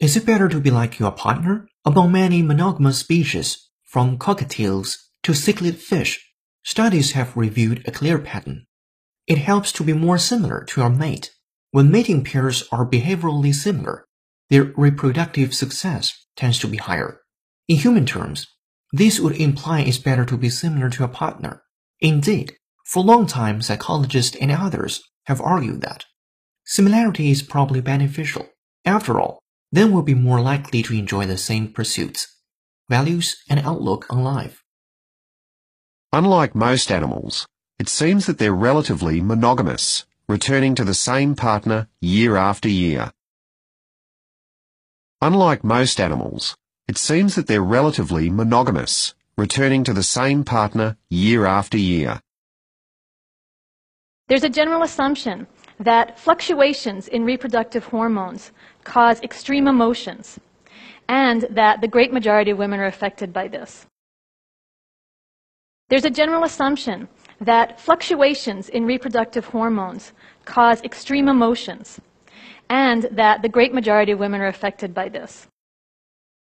Is it better to be like your partner? Among many monogamous species, from cockatiels to cichlid fish, studies have revealed a clear pattern. It helps to be more similar to your mate. When mating pairs are behaviorally similar, their reproductive success tends to be higher. In human terms, this would imply it's better to be similar to a partner. Indeed, for a long time, psychologists and others have argued that similarity is probably beneficial. After all, then we'll be more likely to enjoy the same pursuits, values, and outlook on life. Unlike most animals, it seems that they're relatively monogamous, returning to the same partner year after year. Unlike most animals, it seems that they're relatively monogamous, returning to the same partner year after year. There's a general assumption that fluctuations in reproductive hormones cause extreme emotions, and that the great majority of women are affected by this. There's a general assumption that fluctuations in reproductive hormones cause extreme emotions, and that the great majority of women are affected by this.